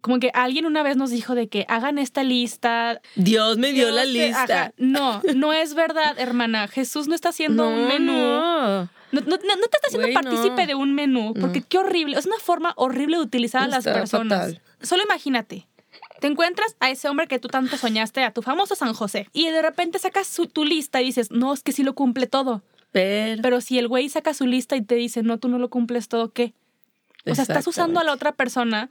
como que alguien una vez nos dijo de que hagan esta lista. Dios me dio Dios la lista. ajá. No, no es verdad, hermana. Jesús no está haciendo un menú. no. No, no- te está haciendo Güey, partícipe no. de un menú, porque qué horrible. Es una forma horrible de utilizar a las Está personas. fatal. Solo imagínate. Te encuentras a ese hombre que tú tanto soñaste, a tu famoso San José, y de repente sacas su- tu lista y dices, no, es que sí lo cumple todo. Pero, Pero si el güey saca su lista y te dice, no, tú no lo cumples todo, ¿qué? O sea, estás usando a la otra persona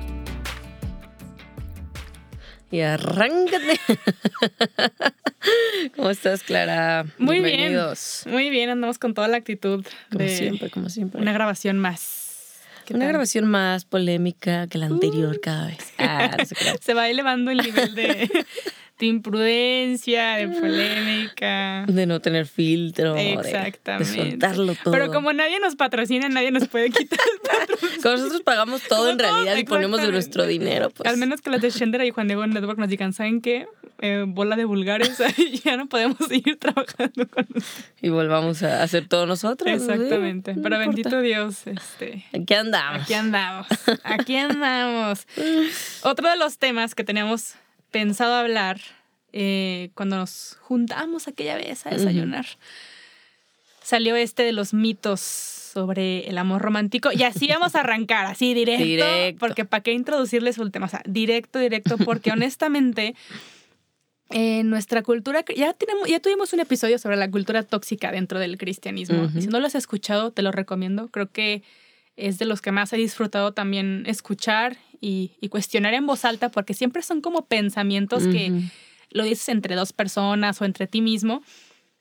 Y arráncate. ¿Cómo estás, Clara? Muy Bienvenidos. bien. Muy bien, andamos con toda la actitud Como de siempre, como siempre. una grabación más. ¿Qué Una tal? grabación más polémica que la anterior cada vez. Ah, no. Se va elevando el nivel de, de imprudencia, de polémica. De no tener filtro. de- Exactamente. De, soltarlo todo. Pero como nadie nos patrocina, nadie nos puede quitar el. Como nosotros pagamos todo en Como realidad y ponemos de nuestro dinero, pues. Al menos que las de Shender y Juan Diego Network nos digan, ¿saben qué? Eh, bola de vulgares, ya no podemos seguir trabajando con ustedes. Y volvamos a hacer todo nosotros. ¿sí? Exactamente. No Pero importa. bendito Dios, este, Aquí andamos. Aquí andamos, aquí andamos. Otro de los temas que teníamos pensado hablar eh, cuando nos juntamos aquella vez a desayunar, salió este de los mitos sobre el amor romántico. Y así vamos a arrancar, así directo, Directo. porque para qué introducirles el tema, o sea, directo, directo, porque honestamente... En nuestra cultura, ya, tenemos, ya tuvimos un episodio sobre la cultura tóxica dentro del cristianismo. Si no lo has escuchado, te lo recomiendo. Creo que es de los que más he disfrutado también escuchar y, y cuestionar en voz alta, porque siempre son como pensamientos que Ujú. lo dices entre dos personas o entre ti mismo,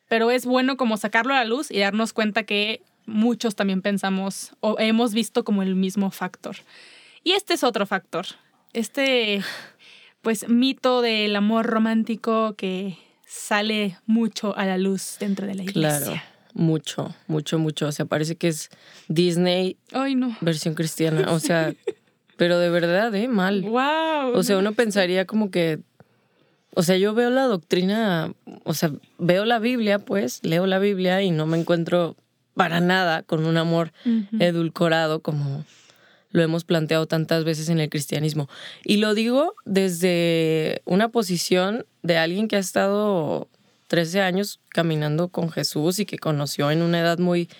pero es bueno como sacarlo a la luz y darnos cuenta que muchos también pensamos o hemos visto como el mismo factor. Y este es otro factor. Este, pues, mito del amor romántico que sale mucho a la luz dentro de la iglesia. Claro. Mucho, mucho, mucho. O sea, parece que es Disney Ay, no. versión cristiana. O sea, pero de verdad, ¿eh? Mal. Wow. O sea, uno pensaría como que. O sea, yo veo la doctrina, o sea, veo la Biblia, pues, leo la Biblia y no me encuentro para nada con un amor edulcorado como lo hemos planteado tantas veces en el cristianismo. Y lo digo desde una posición de alguien que ha estado 13 años caminando con Jesús y que conoció en una edad muy,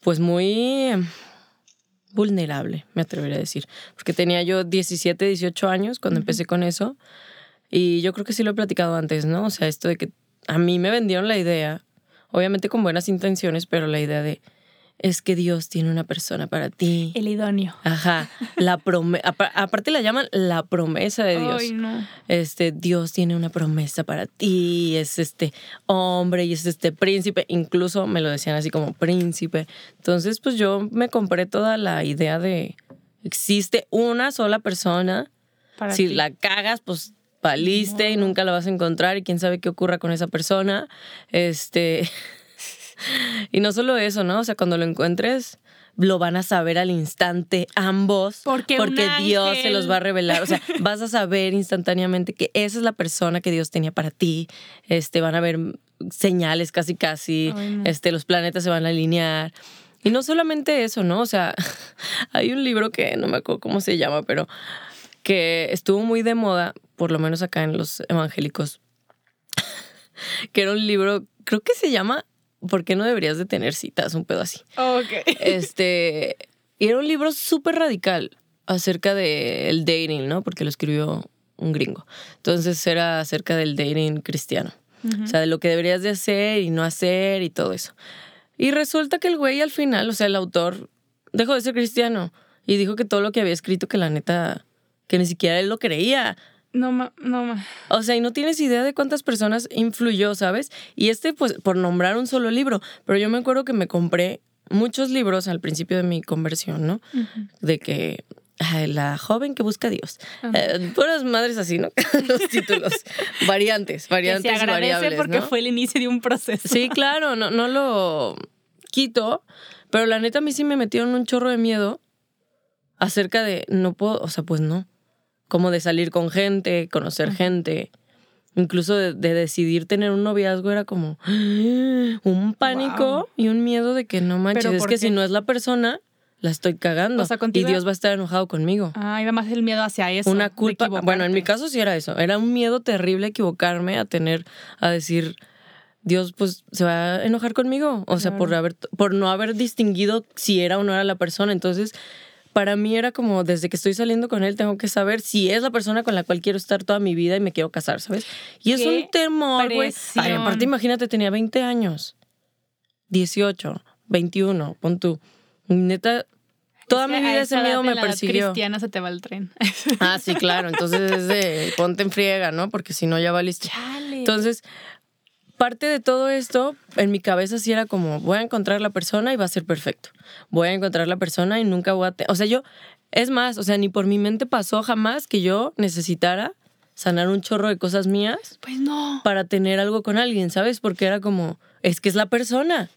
pues muy vulnerable, me atrevería a decir. Porque tenía yo 17, 18 años cuando empecé con eso. Y yo creo que sí lo he platicado antes, ¿no? O sea, esto de que a mí me vendieron la idea, obviamente con buenas intenciones, pero la idea de, es que Dios tiene una persona para ti. El idóneo. Ajá, la promesa, aparte la llaman la promesa de Dios. Ay, no. Este, Dios tiene una promesa para ti, es este hombre y es este príncipe, incluso me lo decían así como príncipe. Entonces, pues yo me compré toda la idea de existe una sola persona, Para si ti. la cagas, pues valiste y nunca la vas a encontrar y quién sabe qué ocurra con esa persona. Este, y no solo eso, ¿no? O sea, cuando lo encuentres, lo van a saber al instante ambos. Porque un Dios se los va a revelar. O sea, vas a saber instantáneamente que esa es la persona que Dios tenía para ti. Este, van a ver señales casi casi. Ay, no. Este, los planetas se van a alinear. Y no solamente eso, ¿no? O sea, hay un libro que no me acuerdo cómo se llama, pero que estuvo muy de moda, por lo menos acá en los evangélicos, que era un libro, creo que se llama ¿Por qué no deberías de tener citas? Un pedo así. Ok. Este, y era un libro súper radical acerca del dating, ¿no? Porque lo escribió un gringo. Entonces era acerca del dating cristiano. O sea, de lo que deberías de hacer y no hacer y todo eso. Y resulta que el güey al final, o sea, el autor dejó de ser cristiano y dijo que todo lo que había escrito, que la neta, que ni siquiera él lo creía. No, ma, no, ma. O sea, y no tienes idea de cuántas personas influyó, ¿sabes? Y este, pues, por nombrar un solo libro. Pero yo me acuerdo que me compré muchos libros al principio de mi conversión, ¿no? De que Ay, la joven que busca a Dios. Ajá. Eh, puras madres así, ¿no? Los títulos. variantes, Que variantes se agradece variables, porque ¿no? fue el inicio de un proceso. Sí, claro, no, no lo quito, pero la neta a mí sí me metieron un chorro de miedo acerca de, no puedo, o sea, pues no, como de salir con gente, conocer gente, incluso de, de decidir tener un noviazgo era como un pánico Wow. y un miedo de que no manches, ¿Pero es que qué? si no es la persona, la estoy cagando O sea, y Dios va a estar enojado conmigo. Ah, iba más el miedo hacia eso. Una culpa. Bueno, en mi caso sí era eso. Era un miedo terrible equivocarme a tener, a decir, Dios pues se va a enojar conmigo. O sea, por, haber, por no haber distinguido si era o no era la persona. Entonces, para mí era como, desde que estoy saliendo con él, tengo que saber si es la persona con la cual quiero estar toda mi vida y me quiero casar, ¿sabes? Y es un temor, güey. Aparte, imagínate, tenía 20 años, 18, 21, pon tú. Neta, toda mi vida ese miedo me la persiguió. cristiana se te va el tren. Ah, sí, claro. Entonces es de ponte en friega, ¿no? Porque si no ya valiste. Chale. Entonces, parte de todo esto, en mi cabeza sí era como, voy a encontrar la persona y va a ser perfecto. Voy a encontrar la persona y nunca voy a... O sea, yo, es más, o sea, ni por mi mente pasó jamás que yo necesitara sanar un chorro de cosas mías pues no. para tener algo con alguien, ¿sabes? Porque era como, es que es la persona.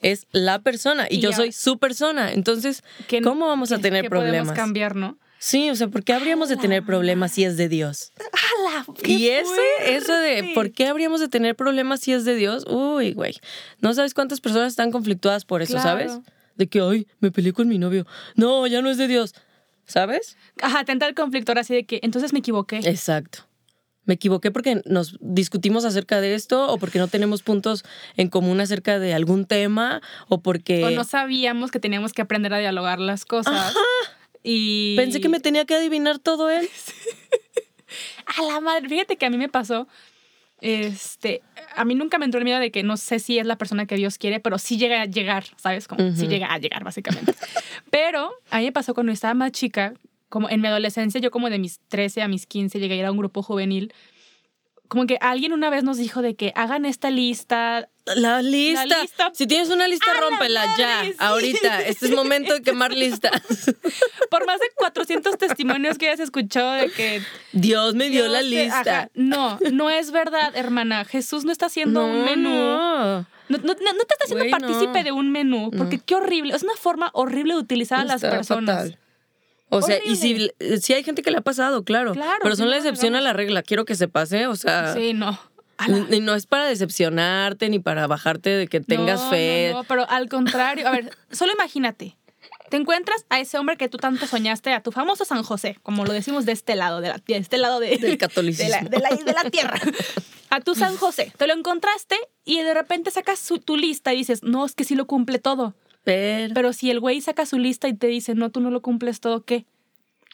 Es la persona y, Y yo ya- soy su persona. Entonces, ¿cómo vamos a tener que problemas? podemos cambiar, ¿no? Sí, o sea, ¿por qué habríamos de tener problemas si es de Dios? ¡Hala! Y ese, eso de por qué habríamos de tener problemas si es de Dios, uy, güey. No sabes cuántas personas están conflictuadas por eso, Claro. ¿sabes? De que, ay, me peleé con mi novio. No, ya no es de Dios. ¿Sabes? Ajá, tenta el conflicto ahora así de que entonces me equivoqué. Exacto. Me equivoqué porque nos discutimos acerca de esto o porque no tenemos puntos en común acerca de algún tema o porque O no sabíamos que teníamos que aprender a dialogar las cosas. Y pensé que me tenía que adivinar todo él. A la madre, fíjate que a mí me pasó. Este, a mí nunca me entró el miedo de que no sé si es la persona que Dios quiere, pero sí llega a llegar, ¿sabes? Como sí llega a llegar, básicamente. pero a mí me pasó cuando estaba más chica, como en mi adolescencia, yo como de mis 13 a mis 15 llegué a ir a un grupo juvenil. Como que alguien una vez nos dijo de que hagan esta lista. La lista. lista. Si tienes una lista, ¡A la rómpela madre, ya, sí! ahorita. Este es momento de quemar listas. Por más de 400 testimonios que hayas escuchado de que Dios me dio Dios la te- lista. ajá. No, no es verdad, hermana. Jesús no está haciendo un menú. no. No, no- no- no te está haciendo Güey, partícipe no. de un menú, porque qué horrible. Es una forma horrible de utilizar a las personas. fatal. O sea, y si, si hay gente que le ha pasado, claro. Claro, pero son la excepción a la regla. Quiero que se pase, o sea. Sí, no. Y no es para decepcionarte ni para bajarte de que tengas No, fe. No, no, pero al contrario. A ver, solo imagínate. Te encuentras a ese hombre que tú tanto soñaste, a tu famoso San José, como lo decimos de este lado, de, la, de este lado de, Del catolicismo. De la, de la- de la tierra. A tu San José. Te lo encontraste y de repente sacas su- tu lista y dices, no, es que sí lo cumple todo. Pero, Pero si el güey saca su lista y te dice, no, tú no lo cumples todo, ¿qué?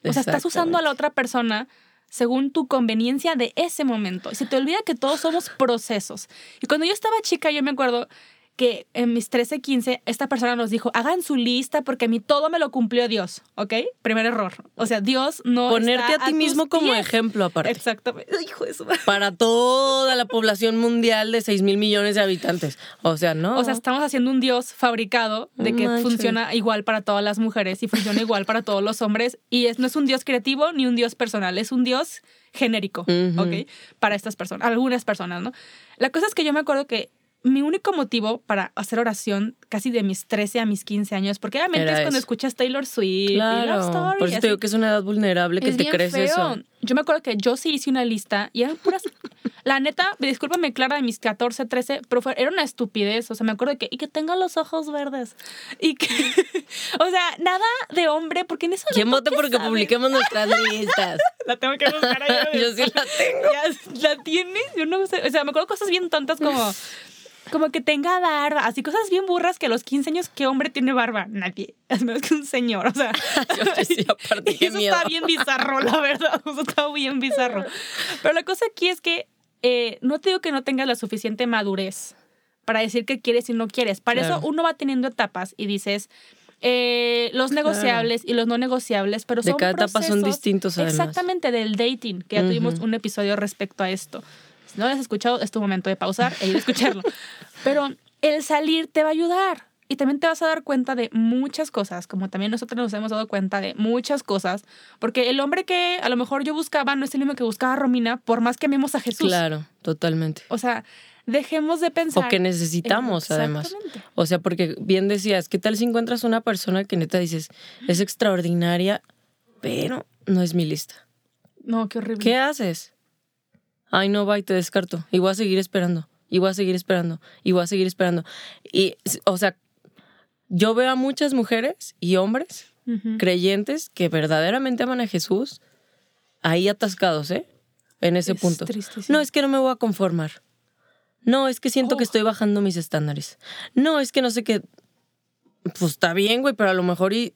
O sea, estás usando a la otra persona según tu conveniencia de ese momento. Y se te olvida que todos somos procesos. Y cuando yo estaba chica, yo me acuerdo que en mis 13, 15, esta persona nos dijo, hagan su lista porque a mí todo me lo cumplió Dios, ¿ok? Primer error. O sea, Dios no... Ponerte está a ti mismo como ejemplo, aparte. Exactamente. Hijo de su madre. Para toda la población mundial de 6 mil millones de habitantes. O sea, no. O sea, estamos haciendo un Dios fabricado de que funciona igual para todas las mujeres y funciona igual para todos los hombres. Y es, no es un Dios creativo ni un Dios personal, es un Dios genérico. ¿ok? Para estas personas, algunas personas, ¿no? La cosa es que yo me acuerdo que mi único motivo para hacer oración casi de mis 13 a mis 15 años, porque obviamente Era es cuando eso. escuchas Taylor Swift y claro. Love Story. Por y eso te digo que es una edad vulnerable que Es te bien crees feo. eso. Yo me acuerdo que yo sí hice una lista y eran puras. La neta, discúlpame, Clara, de mis 14, 13, pero fue- era una estupidez. O sea, me acuerdo de que. Y que tenga los ojos verdes. Y que. o sea, nada de hombre, porque en eso. ¿Quién te porque sabes. publiquemos nuestras listas? La tengo que buscar ahí. Yo sí la tengo. Ya, ¿La tienes? Yo no sé. O sea, me acuerdo cosas bien tontas como. Como que tenga barba, así cosas bien burras que a los 15 años, ¿qué hombre tiene barba? Nadie. Es menos que un señor, o sea. Yo sí, aparte, eso miedo. está bien bizarro, la verdad. Eso está bien bizarro. Pero la cosa aquí es que eh, no te digo que no tengas la suficiente madurez para decir qué quieres y no quieres. Para Claro. eso uno va teniendo etapas y dices eh, los Claro. negociables y los no negociables, pero De son cada etapa son distintos, además. Exactamente, del dating, que ya tuvimos un episodio respecto a esto. Si no lo has escuchado, es tu momento de pausar e ir a escucharlo. Pero el salir te va a ayudar. y también te vas a dar cuenta de muchas cosas, como también nosotros nos hemos dado cuenta de muchas cosas, porque el hombre que a lo mejor yo buscaba no es el mismo que buscaba a Romina, por más que amemos a Jesús. Claro, totalmente. O sea, dejemos de pensar. O que necesitamos, además. O sea, porque bien decías, ¿qué tal si encuentras una persona que neta dices, es extraordinaria, pero no es mi lista? No, qué horrible. ¿Qué haces? Ay, no, va y te descarto. Y voy a seguir esperando. Y voy a seguir esperando. Y voy a seguir esperando. Y, o sea, yo veo a muchas mujeres y hombres creyentes que verdaderamente aman a Jesús ahí atascados, ¿eh? En ese punto. No, es que no me voy a conformar. No, es que siento que oh. estoy bajando mis estándares. No, es que no sé qué. Pues está bien, güey, pero a lo mejor y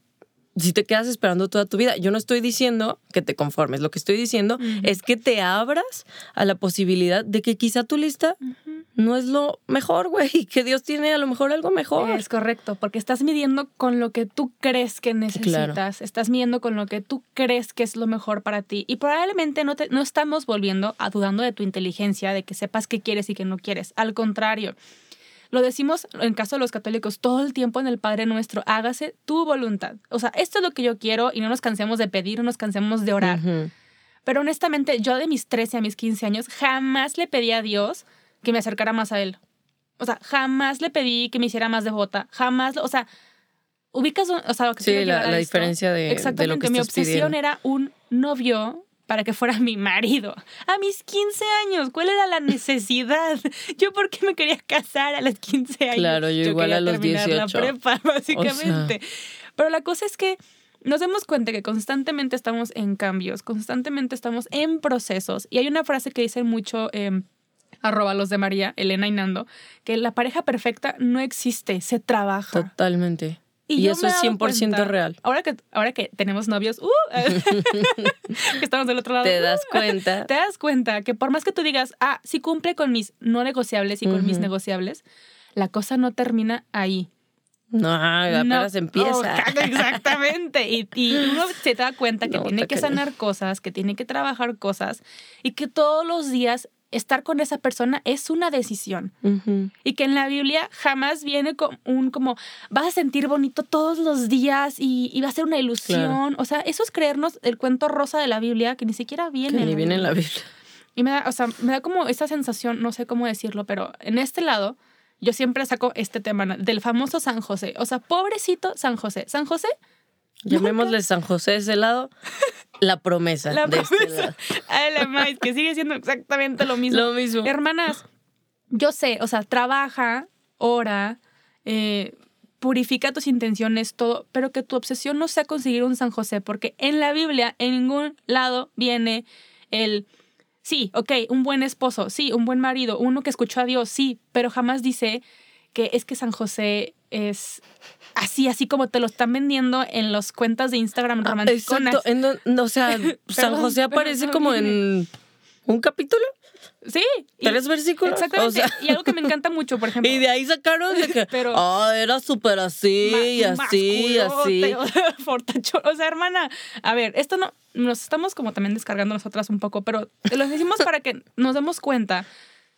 si te quedas esperando toda tu vida. Yo no estoy diciendo que te conformes, lo que estoy diciendo es que te abras a la posibilidad de que quizá tu lista no es lo mejor, güey, y que Dios tiene a lo mejor algo mejor. Es correcto, porque estás midiendo con lo que tú crees que necesitas, estás midiendo con lo que tú crees que es lo mejor para ti y probablemente no, te, no estamos volviendo a dudando de tu inteligencia, de que sepas qué quieres y qué no quieres. Al contrario, lo decimos en caso de los católicos todo el tiempo en el Padre Nuestro, hágase tu voluntad. O sea, esto es lo que yo quiero y no nos cansemos de pedir, no nos cansemos de orar. Pero honestamente, yo de mis 13 a mis 15 años jamás le pedí a Dios que me acercara más a Él. O sea, jamás le pedí que me hiciera más devota, jamás, o sea, ubicas, o sea, lo que sí, la, la diferencia de, Exactamente, de lo que mi obsesión era un novio para que fuera mi marido. A mis 15 años, ¿cuál era la necesidad? Yo por qué me quería casar a los 15 años. Claro, yo, igual a los 18. la prepa, básicamente. Pero la cosa es que nos damos cuenta que constantemente estamos en cambios, constantemente estamos en procesos. Y hay una frase que dice mucho eh, arroba los de María, Elena y Nando, que la pareja perfecta no existe, se trabaja. Totalmente. Y, eso es 100% real. Ahora que, ahora que tenemos novios, uh, que estamos del otro lado. Te das uh, cuenta. Te das cuenta que por más que tú digas, ah, sí cumple con mis no negociables y con mis negociables, la cosa no termina ahí. No, apenas empieza. Oh, exactamente. Y, y, uno se da cuenta que tiene que sanar cosas, que tiene que trabajar cosas y que todos los días estar con esa persona es una decisión. Y que en la Biblia jamás viene con un como, vas a sentir bonito todos los días y, va a ser una ilusión. O sea, eso es creernos el cuento rosa de la Biblia que ni siquiera viene. Que ni viene en la Biblia. Y me da, o sea, me da como esa sensación, no sé cómo decirlo, pero en este lado, yo siempre saco este tema del famoso San José. O sea, pobrecito San José. San José Llamémosle San José de ese lado, la promesa. La de este promesa. Este que sigue siendo exactamente lo mismo. Lo mismo. Hermanas, yo sé, o sea, trabaja, ora, eh, purifica tus intenciones, todo, pero que tu obsesión no sea conseguir un San José, porque en la Biblia, en ningún lado viene el. Sí, ok, un buen esposo, sí, un buen marido, uno que escuchó a Dios, sí, pero jamás dice que es que San José es así, así como te lo están vendiendo en las cuentas de Instagram ah, romanticonas. Exacto. o sea, San José aparece como en un capítulo. Sí. Tres versículos. Exactamente. y algo que me encanta mucho, por ejemplo. Y de ahí sacaron de que. Pero. Ah, era súper así, y así, así. O sea, hermana, a ver, esto no. Nos estamos como también descargando nosotras un poco, pero lo decimos para que nos demos cuenta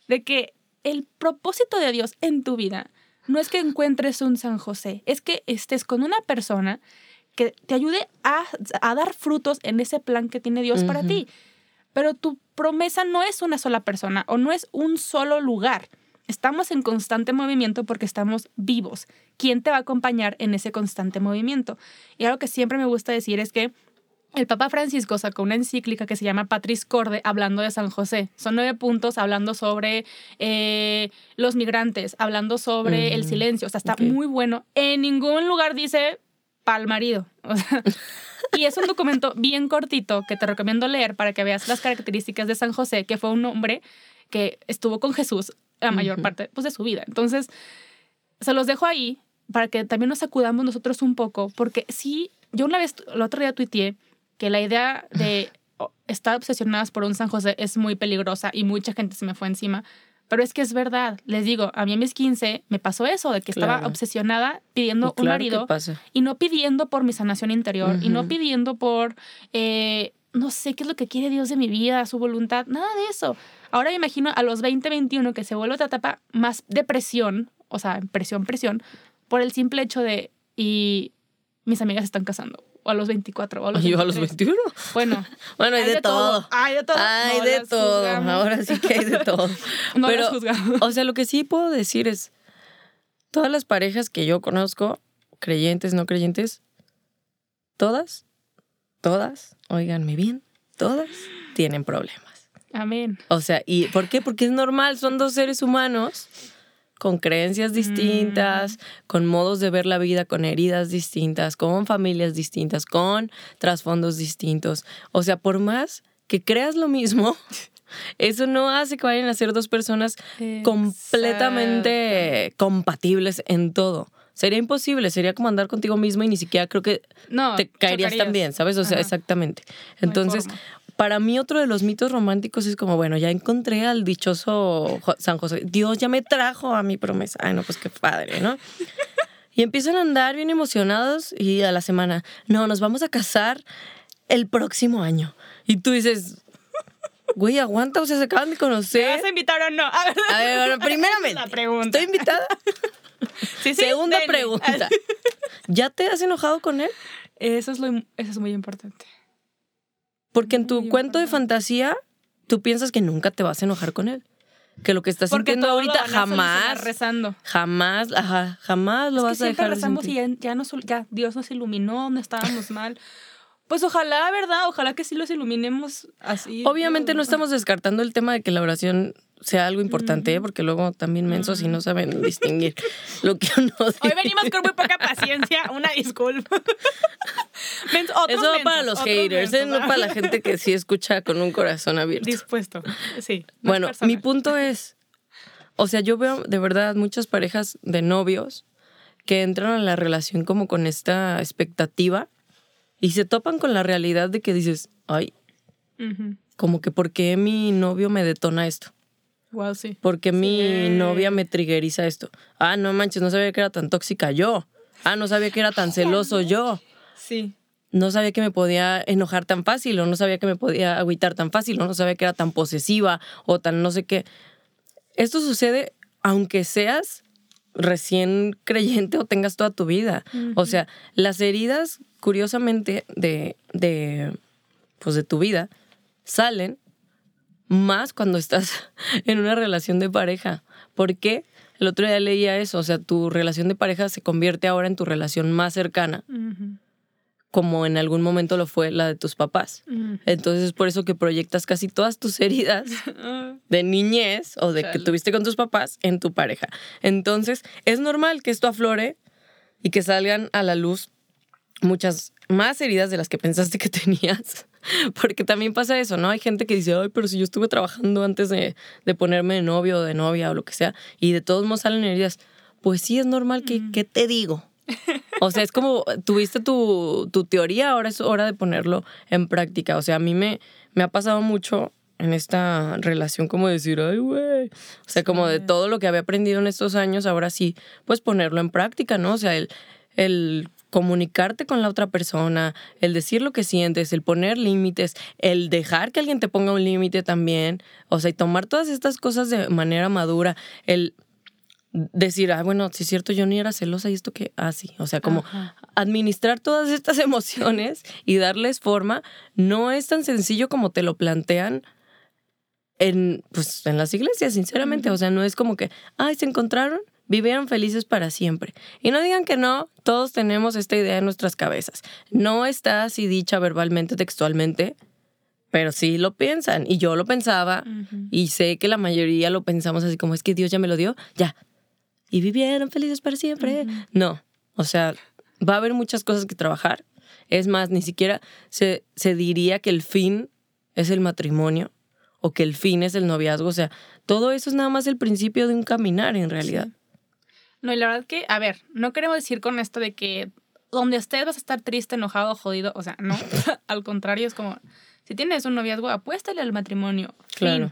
de que el propósito de Dios en tu vida no es que encuentres un San José, es que estés con una persona que te ayude a, dar frutos en ese plan que tiene Dios para ti. Pero tu promesa no es una sola persona o no es un solo lugar. Estamos en constante movimiento porque estamos vivos. ¿Quién te va a acompañar en ese constante movimiento? Y algo que siempre me gusta decir es que el Papa Francisco sacó una encíclica que se llama Patris Corde hablando de San José. Son nueve puntos hablando sobre eh, los migrantes, hablando sobre el silencio. O sea, está muy bueno. En ningún lugar dice pal marido. y es un documento bien cortito que te recomiendo leer para que veas las características de San José, que fue un hombre que estuvo con Jesús la mayor parte pues, de su vida. Entonces, se los dejo ahí para que también nos acudamos nosotros un poco, porque sí, yo una vez, el otro día tuiteé que la idea de estar obsesionadas por un San José es muy peligrosa y mucha gente se me fue encima. Pero es que es verdad, les digo, a mí a mis 15 me pasó eso, de que estaba obsesionada pidiendo un marido y no pidiendo por mi sanación interior y no pidiendo por, eh, no sé qué es lo que quiere Dios de mi vida, su voluntad, nada de eso. Ahora me imagino a los 20, 21 que se vuelve otra etapa más de presión, o sea, presión, presión, por el simple hecho de, y mis amigas están casando. O a los 24, o a los Yo a los 23. 21. Bueno, Bueno, hay, de, todo. Hay de todo. Hay No de todo. juzgamos. Ahora sí que hay de todo. No Pero, juzgamos. o sea, lo que sí puedo decir es, todas las parejas que yo conozco, creyentes, no creyentes, todas, todas, óiganme bien, todas tienen problemas. Amén. O sea, ¿y por qué? Porque es normal, son dos seres humanos con creencias distintas, con modos de ver la vida, con heridas distintas, con familias distintas, con trasfondos distintos. O sea, por más que creas lo mismo, eso no hace que vayan a ser dos personas completamente compatibles en todo. Sería imposible, sería como andar contigo mismo y ni siquiera creo que No, te caerías chocarías. tan bien, ¿sabes? O sea, Ajá. exactamente. Entonces. Para mí otro de los mitos románticos es como, bueno, ya encontré al dichoso San José. Dios ya me trajo a mi promesa. Ay, no, pues qué padre, ¿no? Y empiezan a andar bien emocionados y a la semana, no, nos vamos a casar el próximo año. Y tú dices, güey, aguanta, o sea, se acaban de ¿Te conocer. vas a invitar o no? A ver, A ver, bueno, primeramente, La pregunta. ¿estoy invitada? Sí, sí, Segunda dele. pregunta. ¿Ya te has enojado con él? Eso es, lo, eso es muy importante. Porque en tu cuento de fantasía, tú piensas que nunca te vas a enojar con él. Que lo que estás Porque sintiendo lo ahorita van a jamás, rezando. jamás, ajá, jamás lo Es que vas a siempre dejar de rezamos y sentir. ya, ya, nos, ya Dios nos iluminó donde estábamos mal. Pues ojalá, ¿verdad? Ojalá que sí los iluminemos así. Obviamente no estamos descartando el tema de que la oración sea algo importante, porque luego también mensos y no saben distinguir lo que uno dice. Hoy venimos con muy poca paciencia, una disculpa. Eso va mensos, para los haters, ¿eh? no para la gente que sí escucha con un corazón abierto. Dispuesto, sí. Bueno, mi punto es, o sea, yo veo de verdad muchas parejas de novios que entran a la relación como con esta expectativa y se topan con la realidad de que dices, ay, como que ¿por qué mi novio me detona esto? Wow, sí. ¿Por qué mi novia me triggeriza esto? Ah, no manches, no sabía que era tan tóxica yo. Ah, no sabía que era tan celoso yo. Sí. No sabía que me podía enojar tan fácil o no sabía que me podía agüitar tan fácil o no sabía que era tan posesiva o tan no sé qué. Esto sucede aunque seas recién creyente o tengas toda tu vida. O sea, las heridas, curiosamente, de, de, pues de tu vida, salen más cuando estás en una relación de pareja. ¿Por qué? El otro día leía eso, o sea, tu relación de pareja se convierte ahora en tu relación más cercana. Como en algún momento lo fue la de tus papás. Entonces es por eso que proyectas casi todas tus heridas de niñez o de que tuviste con tus papás en tu pareja. Entonces es normal que esto aflore y que salgan a la luz muchas más heridas de las que pensaste que tenías. Porque también pasa eso, ¿no? Hay gente que dice, ay, pero si yo estuve trabajando antes de, de ponerme de novio o de novia o lo que sea, y de todos modos salen heridas. Pues sí, es normal que, ¿qué te digo? O sea, es como tuviste tu, tu teoría, ahora es hora de ponerlo en práctica. O sea, a mí me, me ha pasado mucho en esta relación como decir, ay, güey. O sea, como de todo lo que había aprendido en estos años, ahora sí, pues ponerlo en práctica, ¿no? O sea, el, el comunicarte con la otra persona, el decir lo que sientes, el poner límites, el dejar que alguien te ponga un límite también, o sea, y tomar todas estas cosas de manera madura, el decir, ah, bueno, si es cierto, yo ni era celosa y esto que, ah, sí, o sea, como Ajá. administrar todas estas emociones y darles forma no es tan sencillo como te lo plantean en, pues, en las iglesias, sinceramente. O sea, no es como que, ay, se encontraron, vivieron felices para siempre. Y no digan que no, todos tenemos esta idea en nuestras cabezas. No está así dicha verbalmente, textualmente, pero sí lo piensan. Y yo lo pensaba y sé que la mayoría lo pensamos así como, es que Dios ya me lo dio, ya. Y vivieron felices para siempre. No, o sea, va a haber muchas cosas que trabajar. Es más, ni siquiera se, se diría que el fin es el matrimonio o que el fin es el noviazgo. O sea, todo eso es nada más el principio de un caminar en realidad. No, y la verdad que, a ver, no queremos decir con esto de que donde estés vas a estar triste, enojado, jodido. O sea, no. Al contrario, es como, si tienes un noviazgo, apuéstale al matrimonio. Fin. Claro.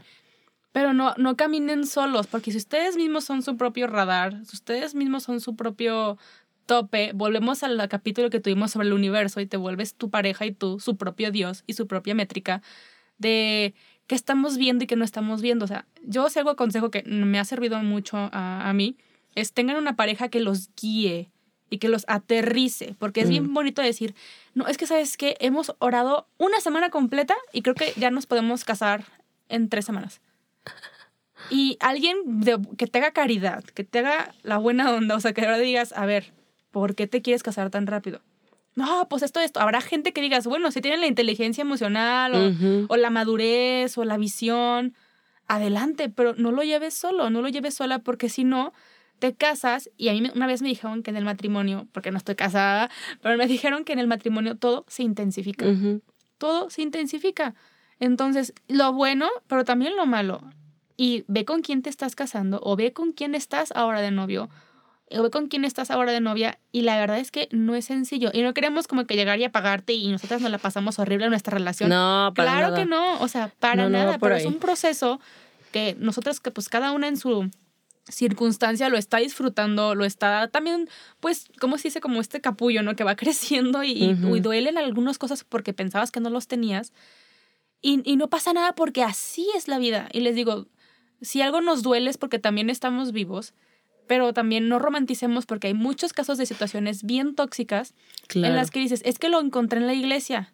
Pero no, no caminen solos, porque si ustedes mismos son su propio radar, si ustedes mismos son su propio tope, volvemos al capítulo que tuvimos sobre el universo y te vuelves tu pareja y tú, su propio Dios y su propia métrica de qué estamos viendo y qué no estamos viendo. O sea, yo si algo aconsejo que me ha servido mucho a, a mí, es tengan una pareja que los guíe, y que los aterrice, porque es bien bonito decir, no, es que sabes que hemos orado una semana completa y creo que ya nos podemos casar en tres semanas. Y alguien que te haga caridad, que te haga la buena onda, o sea, que ahora digas, a ver, ¿por qué te quieres casar tan rápido? No, pues esto, esto. Habrá gente que digas, bueno, si tienen la inteligencia emocional o, o la madurez o la visión, adelante, pero no lo lleves solo, no lo lleves sola porque si no, te casas y a mí una vez me dijeron que en el matrimonio, porque no estoy casada, pero me dijeron que en el matrimonio todo se intensifica. Todo se intensifica. Entonces, lo bueno, pero también lo malo. Y ve con quién te estás casando o ve con quién estás ahora de novio o ve con quién estás ahora de novia y la verdad es que no es sencillo y no queremos como que llegar y apagarte y nosotras nos la pasamos horrible en nuestra relación. No, para claro que no, o sea, para nada, pero es un proceso que nosotras que pues cada una en su circunstancia lo está disfrutando, lo está también, pues, como se dice, como este capullo, ¿no? Que va creciendo y, y, duelen algunas cosas porque pensabas que no los tenías. Y, y, no pasa nada porque así es la vida. Y les digo, si algo nos duele es porque también estamos vivos, pero también no romanticemos porque hay muchos casos de situaciones bien tóxicas en las que dices, es que lo encontré en la iglesia.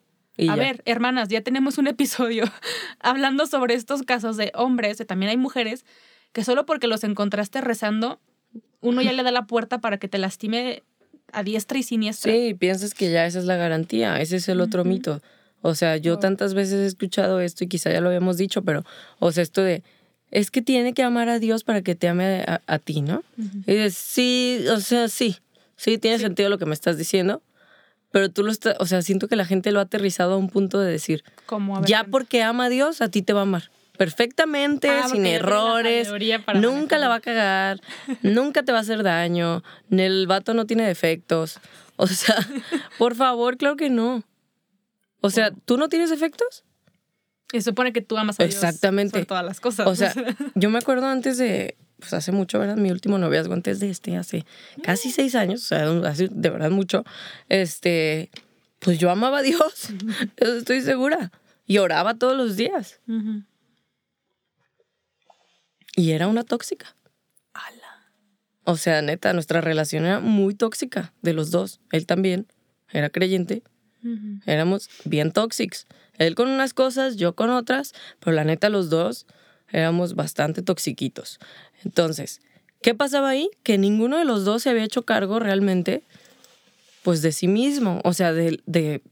a ver, hermanas, ya tenemos un episodio hablando sobre estos casos de hombres, y también hay mujeres que solo porque los encontraste rezando, uno ya le da la puerta para que te lastime a diestra y siniestra. Sí, piensas que ya esa es la garantía, ese es el otro mito. O sea, yo tantas veces he escuchado esto y quizá ya lo habíamos dicho, pero, o sea, esto de, es que tiene que amar a Dios para que te ame a, ti, ¿no? Y dices, sí, o sea, sí, sí, tiene sentido lo que me estás diciendo, pero tú lo estás, o sea, siento que la gente lo ha aterrizado a un punto de decir, ya porque ama a Dios, a ti te va a amar perfectamente, ah, sin errores, nunca la va a cagar, nunca te va a hacer daño, el vato no tiene defectos. O sea, por favor, claro que no. O sea, ¿tú no tienes defectos? Y supone que tú amas a Dios Exactamente. todas las cosas. O sea, yo me acuerdo antes de, pues hace mucho, ¿verdad? Mi último noviazgo antes de este, hace casi mm. seis años, o sea, hace de verdad mucho, este, pues yo amaba a Dios, estoy segura. Y oraba todos los días. Y era una tóxica. ¡Hala! O sea, neta, nuestra relación era muy tóxica de los dos. Él también era creyente. Éramos bien tóxicos. Él con unas cosas, yo con otras, pero la neta los dos éramos bastante toxiquitos. Entonces, ¿qué pasaba ahí? Que ninguno de los dos se había hecho cargo realmente, pues de sí mismo, o sea, de, de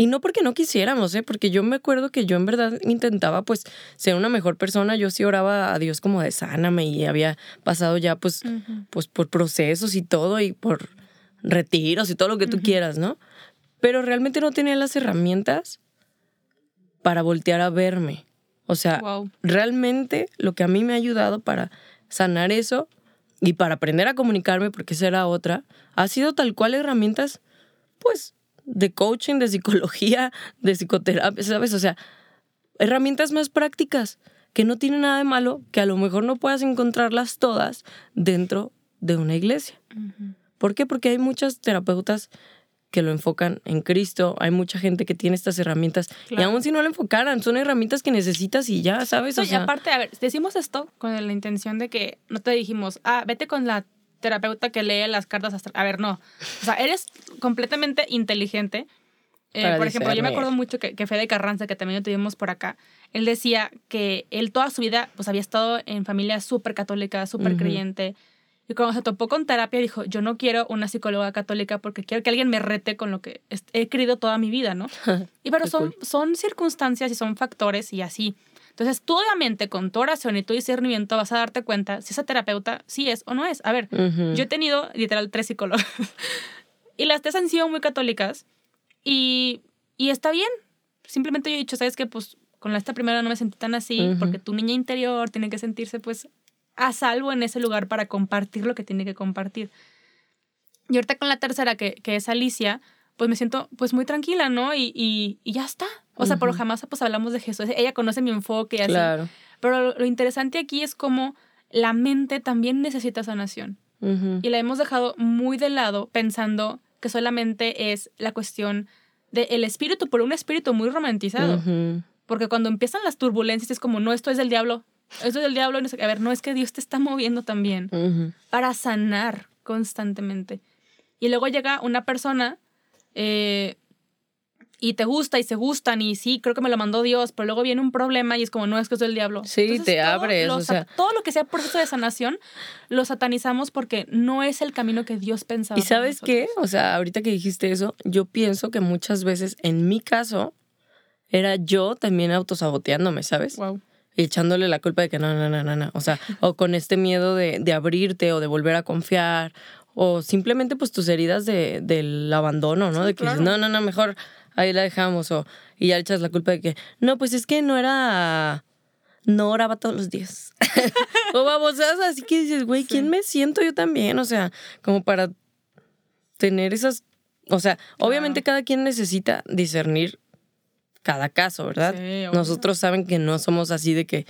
y no porque no quisiéramos, ¿eh? porque yo me acuerdo que yo en verdad intentaba pues ser una mejor persona. Yo sí oraba a Dios como de sáname y había pasado ya pues, pues por procesos y todo y por retiros y todo lo que tú quieras, ¿no? Pero realmente no tenía las herramientas para voltear a verme. O sea, realmente lo que a mí me ha ayudado para sanar eso y para aprender a comunicarme, porque esa era otra, ha sido tal cual herramientas, pues de coaching, de psicología, de psicoterapia, ¿sabes? O sea, herramientas más prácticas que no tienen nada de malo, que a lo mejor no puedas encontrarlas todas dentro de una iglesia. ¿Por qué? Porque hay muchas terapeutas que lo enfocan en Cristo, hay mucha gente que tiene estas herramientas y aún si no lo enfocaran, son herramientas que necesitas y ya, ¿sabes? O y aparte, a ver, decimos esto con la intención de que no te dijimos, ah, vete con la terapeuta que lee las cartas astrales. A ver, no. O sea, eres completamente inteligente. Eh, por ejemplo, yo me acuerdo mucho que, que Fede Carranza, que también lo tuvimos por acá, él decía que él toda su vida pues había estado en familia súper católica, súper creyente. Y cuando se topó con terapia dijo, yo no quiero una psicóloga católica porque quiero que alguien me rete con lo que he querido toda mi vida, ¿no? y pero son, son circunstancias y son factores y así. Entonces, tú obviamente con tu oración y tu discernimiento vas a darte cuenta si esa terapeuta sí es o no es. A ver, yo he tenido literal tres psicólogos y las tres han sido muy católicas y, y está bien. Simplemente yo he dicho, ¿sabes qué? Pues con esta primera no me sentí tan así porque tu niña interior tiene que sentirse pues a salvo en ese lugar para compartir lo que tiene que compartir. Y ahorita con la tercera, que, que es Alicia, pues me siento pues muy tranquila, ¿no? Y, y, y ya está. O sea, pero jamás pues hablamos de Jesús. Ella conoce mi enfoque y así. Claro. Pero lo, interesante aquí es cómo la mente también necesita sanación. Y la hemos dejado muy de lado pensando que solamente es la cuestión del espíritu, por un espíritu muy romantizado. Porque cuando empiezan las turbulencias es como, no, esto es del diablo, esto es del diablo. A ver, no es que Dios te está moviendo también para sanar constantemente. Y luego llega una persona eh, y te gusta y se gustan y sí, creo que me lo mandó Dios, pero luego viene un problema y es como, no, es que es del diablo. Sí, te abres, o sea. Todo lo que sea proceso de sanación lo satanizamos porque no es el camino que Dios pensaba. ¿Y sabes qué? O sea, ahorita que dijiste eso, yo pienso que muchas veces, en mi caso, era yo también autosaboteándome, ¿sabes? Wow. Y echándole la culpa de que no, no, no, no, no. O sea, o con este miedo de, de abrirte o de volver a confiar o simplemente pues tus heridas de, del abandono, ¿no? de que dices, no, no, no, mejor ahí la dejamos o y ya echas la culpa de que, no, pues es que no era, no oraba todos los días. o babosas, así que dices, güey, ¿quién me siento yo también? O sea, como para tener esas, o sea, obviamente cada quien necesita discernir cada caso, ¿verdad? Nosotros saben que no somos así de que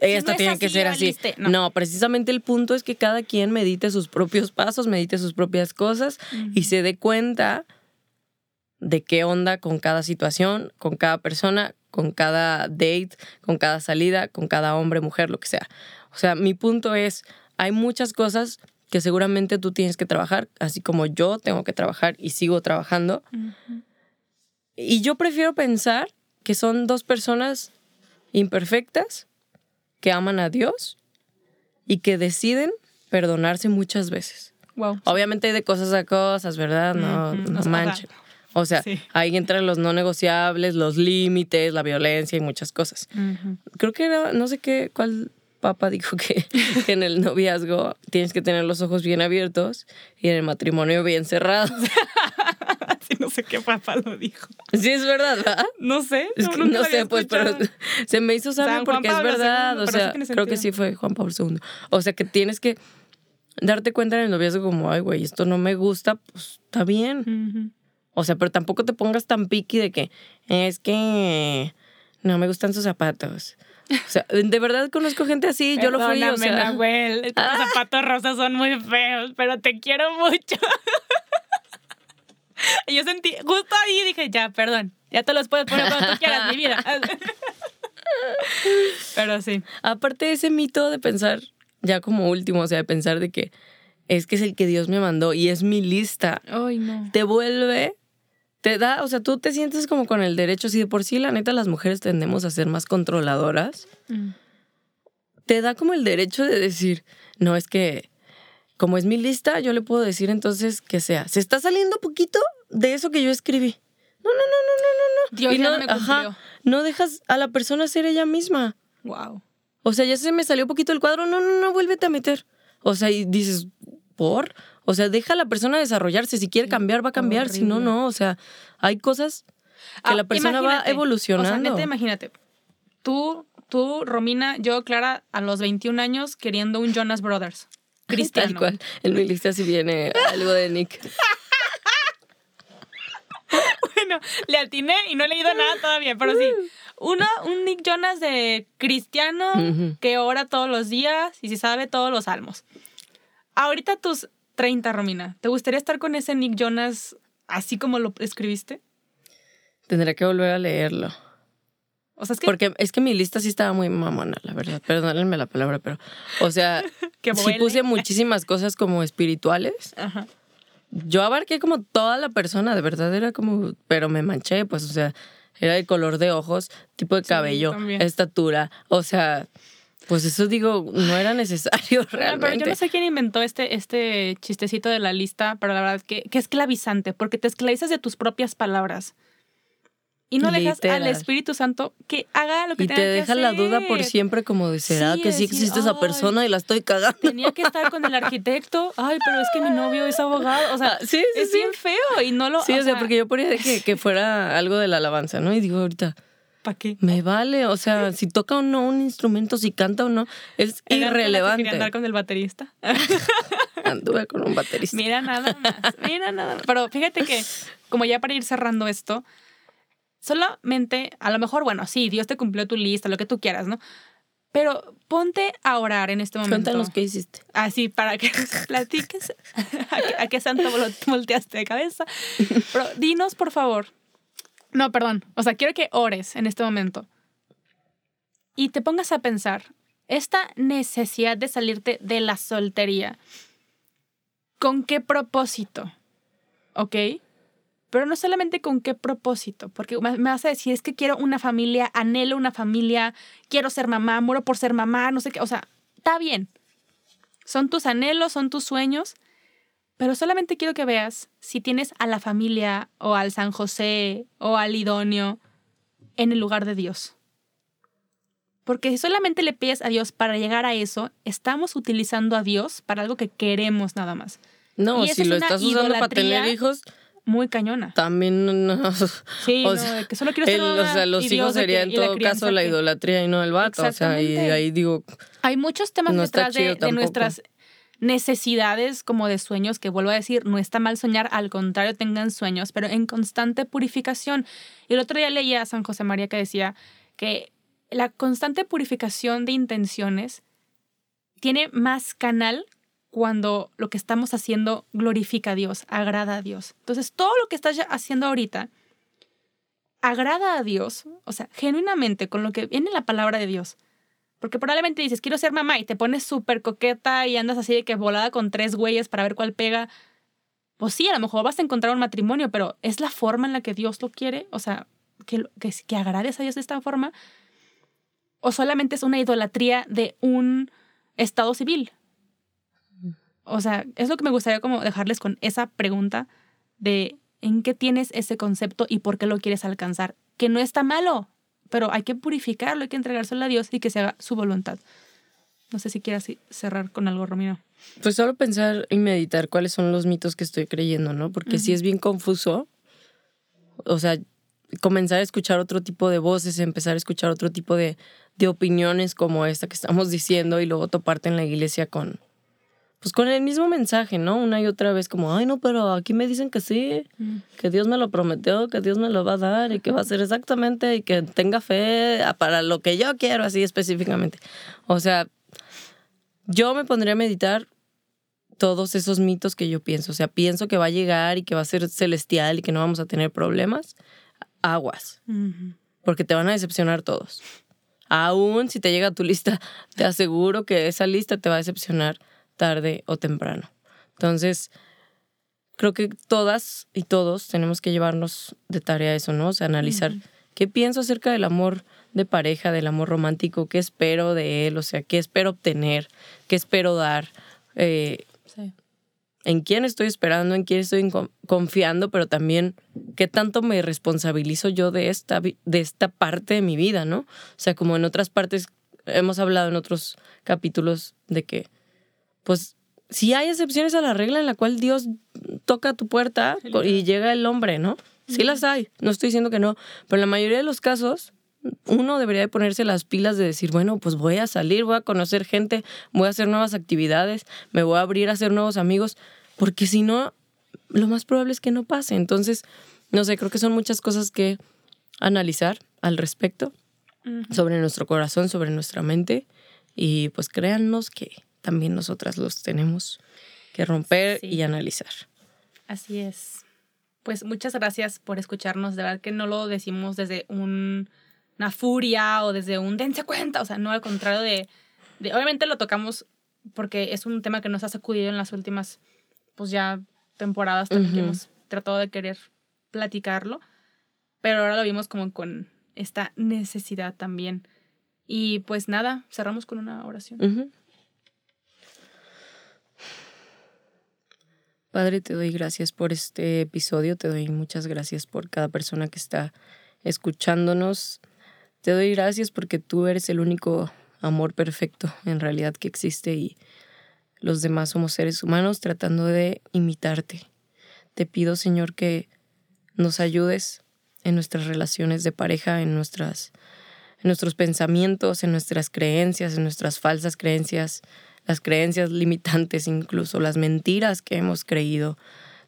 esta tiene que ser así. No. precisamente el punto es que cada quien medite sus propios pasos, medite sus propias cosas y se dé cuenta de qué onda con cada situación, con cada persona, con cada date, con cada salida, con cada hombre, mujer, lo que sea. O sea, mi punto es, hay muchas cosas que seguramente tú tienes que trabajar, así como yo tengo que trabajar y sigo trabajando. Y yo prefiero pensar que son dos personas imperfectas que aman a Dios y que deciden perdonarse muchas veces. Wow. Obviamente hay de cosas a cosas, ¿verdad? No, no manchen. O sea, ahí entran los no negociables, los límites, la violencia y muchas cosas. Creo que era, no sé qué, cuál papa dijo que, que, en el noviazgo tienes que tener los ojos bien abiertos y en el matrimonio bien cerrados. no sé qué papá lo dijo. Sí, es verdad, ¿verdad? No sé. no, sé, pues, pero se me hizo saber porque es verdad. o sea, creo que sí fue Juan Pablo II. O sea, que tienes que darte cuenta en el noviazgo como, ay, güey, esto no me gusta, pues está bien. O sea, pero tampoco te pongas tan piqui de que es que no me gustan sus zapatos. O sea, de verdad conozco gente así, yo lo fui, o sea... Nahuel, estos ah. zapatos rosas son muy feos, pero te quiero mucho. y yo sentí, justo ahí dije, ya, perdón, ya te los puedes poner cuando tú quieras, mi vida. pero sí. Aparte de ese mito de pensar, ya como último, o sea, de pensar de que es que es el que Dios me mandó y es mi lista. Ay, no. Te vuelve te da, o sea, tú te sientes como con el derecho, si de por sí la neta las mujeres tendemos a ser más controladoras, mm. te da como el derecho de decir, no, es que como es mi lista, yo le puedo decir entonces que sea, se está saliendo poquito de eso que yo escribí. No, no, no, no, no, no, Dios no, me ajá, no dejas a la persona ser ella misma. Wow. O sea, ya se me salió poquito el cuadro, no, no, no, vuélvete a meter. O sea, y dices, ¿por? O sea, deja a la persona desarrollarse. Si quiere cambiar, va a cambiar. Si no, no. O sea, hay cosas que ah, la persona va evolucionando. O sea, neta, imagínate. Tú, tú, Romina, yo, Clara, a los 21 años queriendo un Jonas Brothers. Cristiano. Tal cual. En mi lista sí viene algo de Nick. bueno, le atiné y no he leído nada todavía, pero sí. Uno, un Nick Jonas de cristiano que ora todos los días y se sabe todos los salmos. Ahorita tus 30, Romina. ¿Te gustaría estar con ese Nick Jonas así como lo escribiste? Tendré que volver a leerlo. O sea, es que... Porque es que mi lista sí estaba muy mamona, la verdad. Perdónenme la palabra, pero... O sea, sí puse muchísimas cosas como espirituales. Ajá. Yo abarqué como toda la persona, de verdad era como... Pero me manché, pues, o sea, era el color de ojos, tipo de cabello, estatura, o sea... Pues eso digo, no era necesario realmente. Pero yo no sé quién inventó este, este chistecito de la lista, pero la verdad es que, que esclavizante, porque te esclavizas de tus propias palabras. Y no dejas al Espíritu Santo que haga lo que tenga que hacer. Y te deja la duda por siempre como de, ¿será que sí existe esa persona y la estoy cagando? Tenía que estar con el arquitecto. Ay, pero es que mi novio es abogado. O sea, ah, sí, es bien feo y no lo... Sí, o, sea, porque yo ponía que, que fuera algo de la alabanza, ¿no? Y digo ahorita... ¿Para qué? Me vale, o sea, si toca o no un instrumento, si canta o no, es irrelevante. andar con el baterista? Anduve con un baterista. Mira nada más, mira nada más. Pero fíjate que, como ya para ir cerrando esto, solamente, a lo mejor, bueno, sí, Dios te cumplió tu lista, lo que tú quieras, ¿no? Pero ponte a orar en este momento. Cuéntanos qué hiciste. Así, para que nos platiques a, qué, santo volteaste de cabeza. Pero dinos, por favor, no, perdón. O sea, quiero que ores en este momento y te pongas a pensar esta necesidad de salirte de la soltería. ¿con qué propósito? ¿Ok? Pero no solamente con qué propósito, porque me vas a decir, es que quiero una familia, anhelo una familia, quiero ser mamá, muero por ser mamá, no sé qué, o sea, está bien. Son tus anhelos, son tus sueños, pero solamente quiero que veas si tienes a la familia o al San José o al idóneo en el lugar de Dios. Porque si solamente le pides a Dios para llegar a eso, estamos utilizando a Dios para algo que queremos nada más. No, si lo estás usando para tener hijos. Muy cañona. También no. Sí, o que solo quiero ser O sea, los hijos serían en todo caso la idolatría y no el vato. O sea, y ahí digo. Hay muchos temas detrás de, de, nuestras necesidades como de sueños, que vuelvo a decir, no está mal soñar, al contrario, tengan sueños, pero en constante purificación. Y el otro día leía a San José María que decía que la constante purificación de intenciones tiene más canal cuando lo que estamos haciendo glorifica a Dios, agrada a Dios. Entonces, todo lo que estás haciendo ahorita agrada a Dios, o sea, genuinamente con lo que viene la palabra de Dios. Porque probablemente dices, quiero ser mamá y te pones súper coqueta y andas así de que volada con tres güeyes para ver cuál pega. Pues sí, a lo mejor vas a encontrar un matrimonio, pero ¿es la forma en la que Dios lo quiere? O sea, que, que, que agrades a Dios de esta forma o solamente es una idolatría de un estado civil? O sea, es lo que me gustaría como dejarles con esa pregunta de en qué tienes ese concepto y por qué lo quieres alcanzar. Que no está malo, pero hay que purificarlo, hay que entregárselo a Dios y que se haga su voluntad. No sé si quieras cerrar con algo, Romino. Pues solo pensar y meditar cuáles son los mitos que estoy creyendo, ¿no? Porque si es bien confuso, o sea, comenzar a escuchar otro tipo de voces, empezar a escuchar otro tipo de, de opiniones como esta que estamos diciendo y luego toparte en la iglesia con, pues con el mismo mensaje, ¿no? Una y otra vez como, ay, no, pero aquí me dicen que sí, mm. que Dios me lo prometió, que Dios me lo va a dar y que va a ser exactamente y que tenga fe para lo que yo quiero, así específicamente. O sea, yo me pondría a meditar todos esos mitos que yo pienso. O sea, pienso que va a llegar y que va a ser celestial y que no vamos a tener problemas. Aguas. Porque te van a decepcionar todos. Aún si te llega a tu lista, te aseguro que esa lista te va a decepcionar tarde o temprano. Entonces, creo que todas y todos tenemos que llevarnos de tarea eso, ¿no? O sea, analizar qué pienso acerca del amor de pareja, del amor romántico, qué espero de él, o sea, qué espero obtener, qué espero dar. Eh, en quién estoy esperando, en quién estoy confiando, pero también qué tanto me responsabilizo yo de esta, de esta parte de mi vida, ¿no? O sea, como en otras partes hemos hablado en otros capítulos de que, pues, si hay excepciones a la regla en la cual Dios toca tu puerta y llega el hombre, ¿no? Sí las hay, no estoy diciendo que no, pero en la mayoría de los casos uno debería de ponerse las pilas de decir, bueno, pues voy a salir, voy a conocer gente, voy a hacer nuevas actividades, me voy a abrir a hacer nuevos amigos, porque si no, lo más probable es que no pase. Entonces, no sé, creo que son muchas cosas que analizar al respecto sobre nuestro corazón, sobre nuestra mente, y pues créannos que también nosotras los tenemos que romper y analizar. Así es. Pues muchas gracias por escucharnos. De verdad que no lo decimos desde un una furia o desde un dense cuenta, o sea, no al contrario de, obviamente lo tocamos porque es un tema que nos ha sacudido en las últimas, pues ya temporadas también que hemos tratado de querer platicarlo, pero ahora lo vimos como con esta necesidad también. Y pues nada, cerramos con una oración. Padre, te doy gracias por este episodio, te doy muchas gracias por cada persona que está escuchándonos. Te doy gracias porque tú eres el único amor perfecto en realidad que existe y los demás somos seres humanos tratando de imitarte. Te pido, Señor, que nos ayudes en nuestras relaciones de pareja, en, nuestras, en nuestros pensamientos, en nuestras creencias, en nuestras falsas creencias, las creencias limitantes, incluso las mentiras que hemos creído.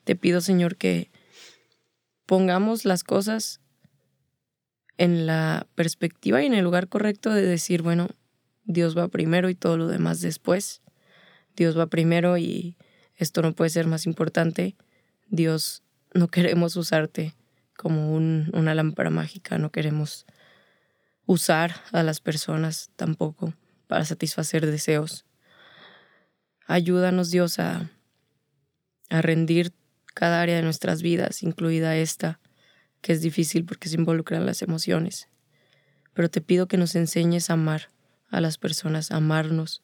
Te pido, Señor, que pongamos las cosas en la perspectiva y en el lugar correcto de decir, bueno, Dios va primero y todo lo demás después. Dios va primero y esto no puede ser más importante. Dios, no queremos usarte como un, una lámpara mágica, no queremos usar a las personas tampoco para satisfacer deseos. Ayúdanos Dios a, a rendir cada área de nuestras vidas, incluida esta, que es difícil porque se involucran las emociones. Pero te pido que nos enseñes a amar a las personas, a amarnos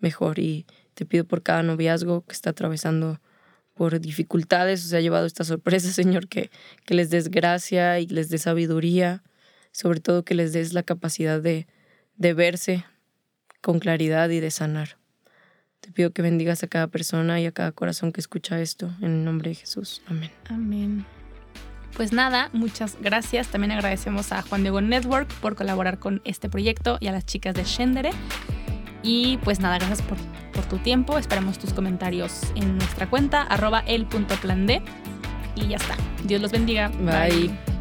mejor y te pido por cada noviazgo que está atravesando por dificultades, o se ha llevado esta sorpresa, Señor, que, que les des gracia y les des sabiduría, sobre todo que les des la capacidad de, de verse con claridad y de sanar. Te pido que bendigas a cada persona y a cada corazón que escucha esto, en el nombre de Jesús. Amén. Amén. Pues nada, muchas gracias. También agradecemos a Juan Diego Network por colaborar con este proyecto y a las chicas de Shendere. Y pues nada, gracias por, por tu tiempo. Esperamos tus comentarios en nuestra cuenta, arroba D. Y ya está. Dios los bendiga. Bye.